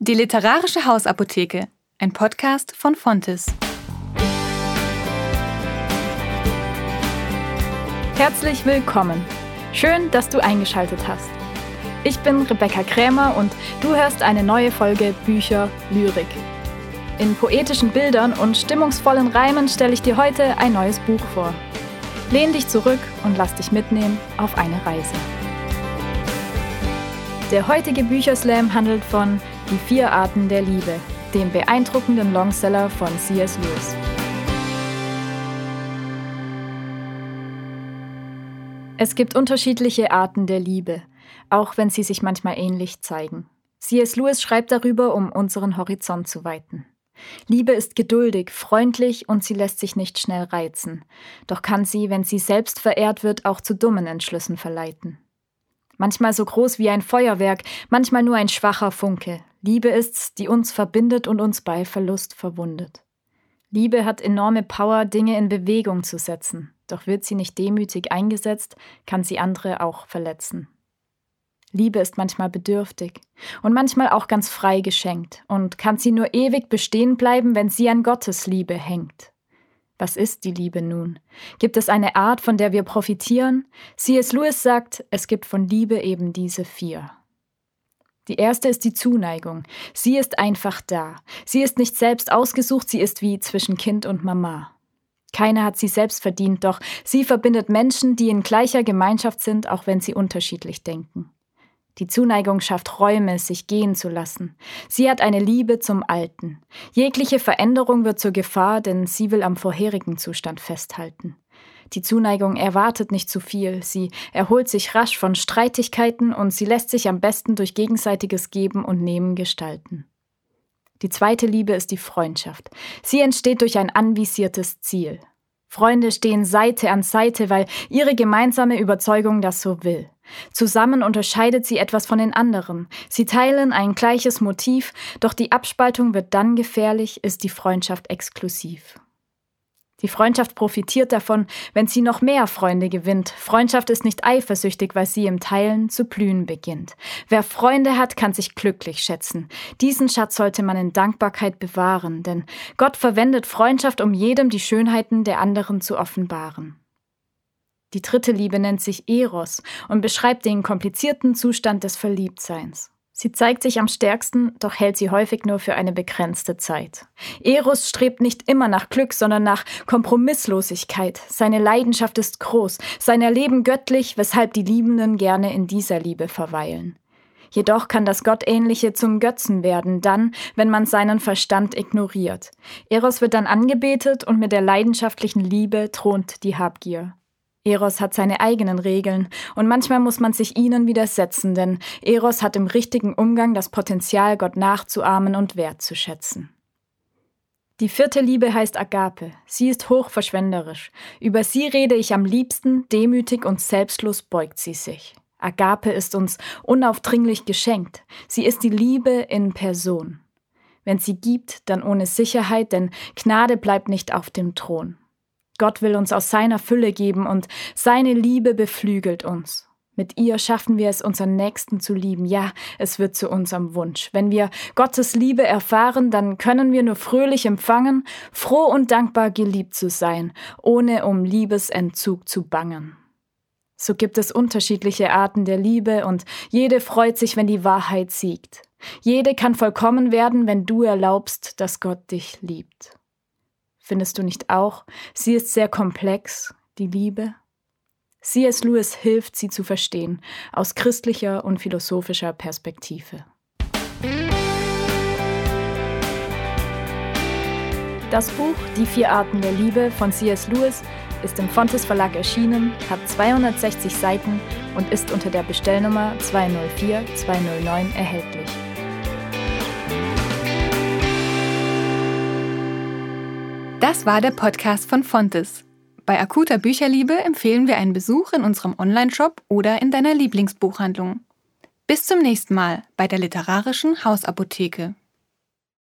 Die Literarische Hausapotheke, ein Podcast von Fontes. Herzlich willkommen. Schön, dass du eingeschaltet hast. Ich bin Rebecca Krämer und du hörst eine neue Folge Bücher Lyrik. In poetischen Bildern und stimmungsvollen Reimen stelle ich dir heute ein neues Buch vor. Lehn dich zurück und lass dich mitnehmen auf eine Reise. Der heutige Bücherslam handelt von die vier Arten der Liebe, dem beeindruckenden Longseller von C.S. Lewis. Es gibt unterschiedliche Arten der Liebe, auch wenn sie sich manchmal ähnlich zeigen. C.S. Lewis schreibt darüber, um unseren Horizont zu weiten. Liebe ist geduldig, freundlich und sie lässt sich nicht schnell reizen. Doch kann sie, wenn sie selbst verehrt wird, auch zu dummen Entschlüssen verleiten. Manchmal so groß wie ein Feuerwerk, manchmal nur ein schwacher Funke, Liebe ist's, die uns verbindet und uns bei Verlust verwundet. Liebe hat enorme Power, Dinge in Bewegung zu setzen, doch wird sie nicht demütig eingesetzt, kann sie andere auch verletzen. Liebe ist manchmal bedürftig und manchmal auch ganz frei geschenkt und kann sie nur ewig bestehen bleiben, wenn sie an Gottes Liebe hängt. Was ist die Liebe nun? Gibt es eine Art, von der wir profitieren? C.S. Lewis sagt, es gibt von Liebe eben diese vier. Die erste ist die Zuneigung. Sie ist einfach da. Sie ist nicht selbst ausgesucht, sie ist wie zwischen Kind und Mama. Keiner hat sie selbst verdient, doch sie verbindet Menschen, die in gleicher Gemeinschaft sind, auch wenn sie unterschiedlich denken. Die Zuneigung schafft Räume, sich gehen zu lassen. Sie hat eine Liebe zum Alten. Jegliche Veränderung wird zur Gefahr, denn sie will am vorherigen Zustand festhalten. Die Zuneigung erwartet nicht zu viel, sie erholt sich rasch von Streitigkeiten und sie lässt sich am besten durch gegenseitiges Geben und Nehmen gestalten. Die zweite Liebe ist die Freundschaft. Sie entsteht durch ein anvisiertes Ziel. Freunde stehen Seite an Seite, weil ihre gemeinsame Überzeugung das so will. Zusammen unterscheidet sie etwas von den anderen. Sie teilen ein gleiches Motiv, doch die Abspaltung wird dann gefährlich, ist die Freundschaft exklusiv. Die Freundschaft profitiert davon, wenn sie noch mehr Freunde gewinnt. Freundschaft ist nicht eifersüchtig, weil sie im Teilen zu blühen beginnt. Wer Freunde hat, kann sich glücklich schätzen. Diesen Schatz sollte man in Dankbarkeit bewahren, denn Gott verwendet Freundschaft, um jedem die Schönheiten der anderen zu offenbaren. Die dritte Liebe nennt sich Eros und beschreibt den komplizierten Zustand des Verliebtseins. Sie zeigt sich am stärksten, doch hält sie häufig nur für eine begrenzte Zeit. Eros strebt nicht immer nach Glück, sondern nach Kompromisslosigkeit. Seine Leidenschaft ist groß, sein Erleben göttlich, weshalb die Liebenden gerne in dieser Liebe verweilen. Jedoch kann das Gottähnliche zum Götzen werden, dann, wenn man seinen Verstand ignoriert. Eros wird dann angebetet und mit der leidenschaftlichen Liebe thront die Habgier. Eros hat seine eigenen Regeln und manchmal muss man sich ihnen widersetzen, denn Eros hat im richtigen Umgang das Potenzial, Gott nachzuahmen und wertzuschätzen. Die vierte Liebe heißt Agape. Sie ist hochverschwenderisch. Über sie rede ich am liebsten, demütig und selbstlos beugt sie sich. Agape ist uns unaufdringlich geschenkt. Sie ist die Liebe in Person. Wenn sie gibt, dann ohne Sicherheit, denn Gnade bleibt nicht auf dem Thron. Gott will uns aus seiner Fülle geben und seine Liebe beflügelt uns. Mit ihr schaffen wir es, unseren Nächsten zu lieben. Ja, es wird zu unserem Wunsch. Wenn wir Gottes Liebe erfahren, dann können wir nur fröhlich empfangen, froh und dankbar geliebt zu sein, ohne um Liebesentzug zu bangen. So gibt es unterschiedliche Arten der Liebe und jede freut sich, wenn die Wahrheit siegt. Jede kann vollkommen werden, wenn du erlaubst, dass Gott dich liebt. Findest du nicht auch? Sie ist sehr komplex, die Liebe. C.S. Lewis hilft, sie zu verstehen, aus christlicher und philosophischer Perspektive. Das Buch Die vier Arten der Liebe von C.S. Lewis ist im Fontes Verlag erschienen, hat 260 Seiten und ist unter der Bestellnummer 204 209 erhältlich. Das war der Podcast von Fontes. Bei akuter Bücherliebe empfehlen wir einen Besuch in unserem Onlineshop oder in deiner Lieblingsbuchhandlung. Bis zum nächsten Mal bei der literarischen Hausapotheke.